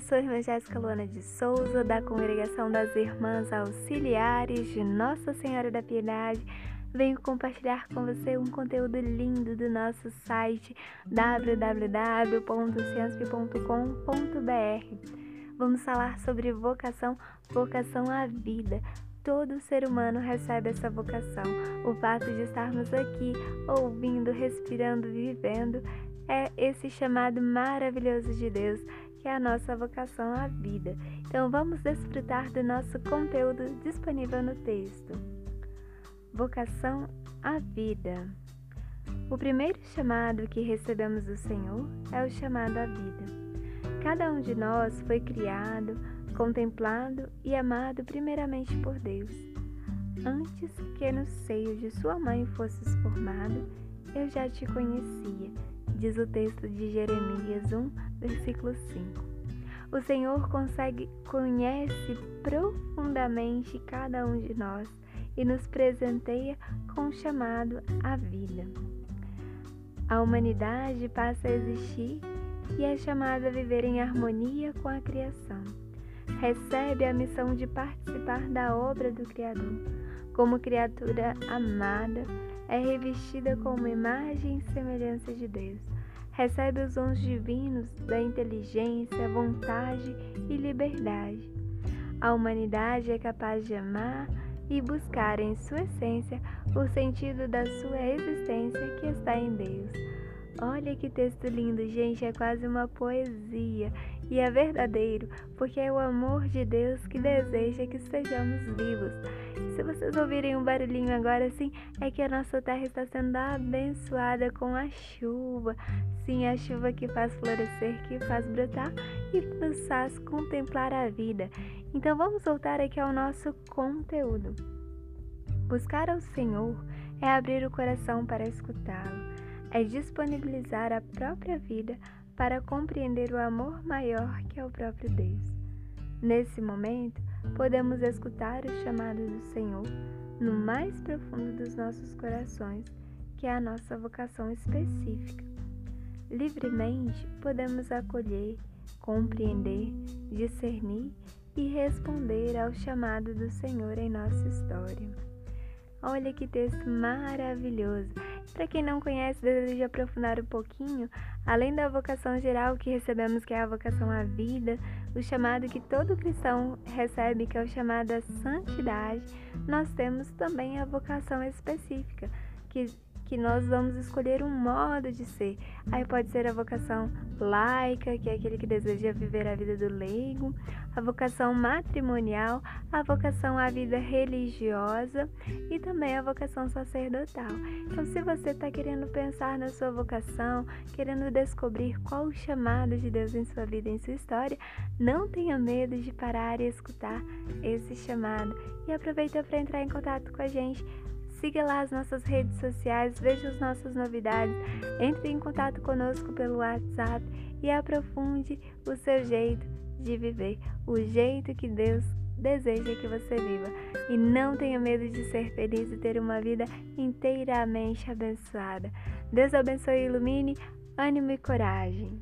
sou a irmã Jéssica Luana de Souza, da Congregação das Irmãs Auxiliares de Nossa Senhora da Piedade. Venho compartilhar com você um conteúdo lindo do nosso site www.ciasp.com.br. Vamos falar sobre vocação, vocação à vida. Todo ser humano recebe essa vocação. O fato de estarmos aqui, ouvindo, respirando, vivendo, é esse chamado maravilhoso de Deus que é a nossa vocação à vida. Então vamos desfrutar do nosso conteúdo disponível no texto. Vocação à vida. O primeiro chamado que recebemos do Senhor é o chamado à vida. Cada um de nós foi criado, contemplado e amado primeiramente por Deus. Antes que no seio de sua mãe fosses formado, eu já te conhecia diz o texto de Jeremias 1, versículo 5. O Senhor consegue, conhece profundamente cada um de nós e nos presenteia com o chamado à vida. A humanidade passa a existir e é chamada a viver em harmonia com a criação. Recebe a missão de participar da obra do Criador. Como criatura amada, é revestida com uma imagem e semelhança de Deus. Recebe os dons divinos da inteligência, vontade e liberdade. A humanidade é capaz de amar e buscar em sua essência o sentido da sua existência que está em Deus. Olha que texto lindo, gente, é quase uma poesia e é verdadeiro, porque é o amor de Deus que deseja que estejamos vivos. Se vocês ouvirem um barulhinho agora, assim, é que a nossa terra está sendo abençoada com a chuva. Sim, a chuva que faz florescer, que faz brotar e nos faz contemplar a vida. Então vamos voltar aqui ao nosso conteúdo. Buscar ao Senhor é abrir o coração para escutá-lo é disponibilizar a própria vida para compreender o amor maior que é o próprio Deus. Nesse momento, podemos escutar o chamado do Senhor no mais profundo dos nossos corações, que é a nossa vocação específica. Livremente podemos acolher, compreender, discernir e responder ao chamado do Senhor em nossa história. Olha que texto maravilhoso! Para quem não conhece, desejo aprofundar um pouquinho, além da vocação geral que recebemos, que é a vocação à vida, o chamado que todo cristão recebe, que é o chamado à santidade, nós temos também a vocação específica, que que nós vamos escolher um modo de ser. Aí pode ser a vocação laica, que é aquele que deseja viver a vida do leigo, a vocação matrimonial, a vocação à vida religiosa e também a vocação sacerdotal. Então, se você está querendo pensar na sua vocação, querendo descobrir qual o chamado de Deus em sua vida, em sua história, não tenha medo de parar e escutar esse chamado e aproveita para entrar em contato com a gente Siga lá as nossas redes sociais, veja as nossas novidades, entre em contato conosco pelo WhatsApp e aprofunde o seu jeito de viver, o jeito que Deus deseja que você viva. E não tenha medo de ser feliz e ter uma vida inteiramente abençoada. Deus abençoe e ilumine, ânimo e coragem.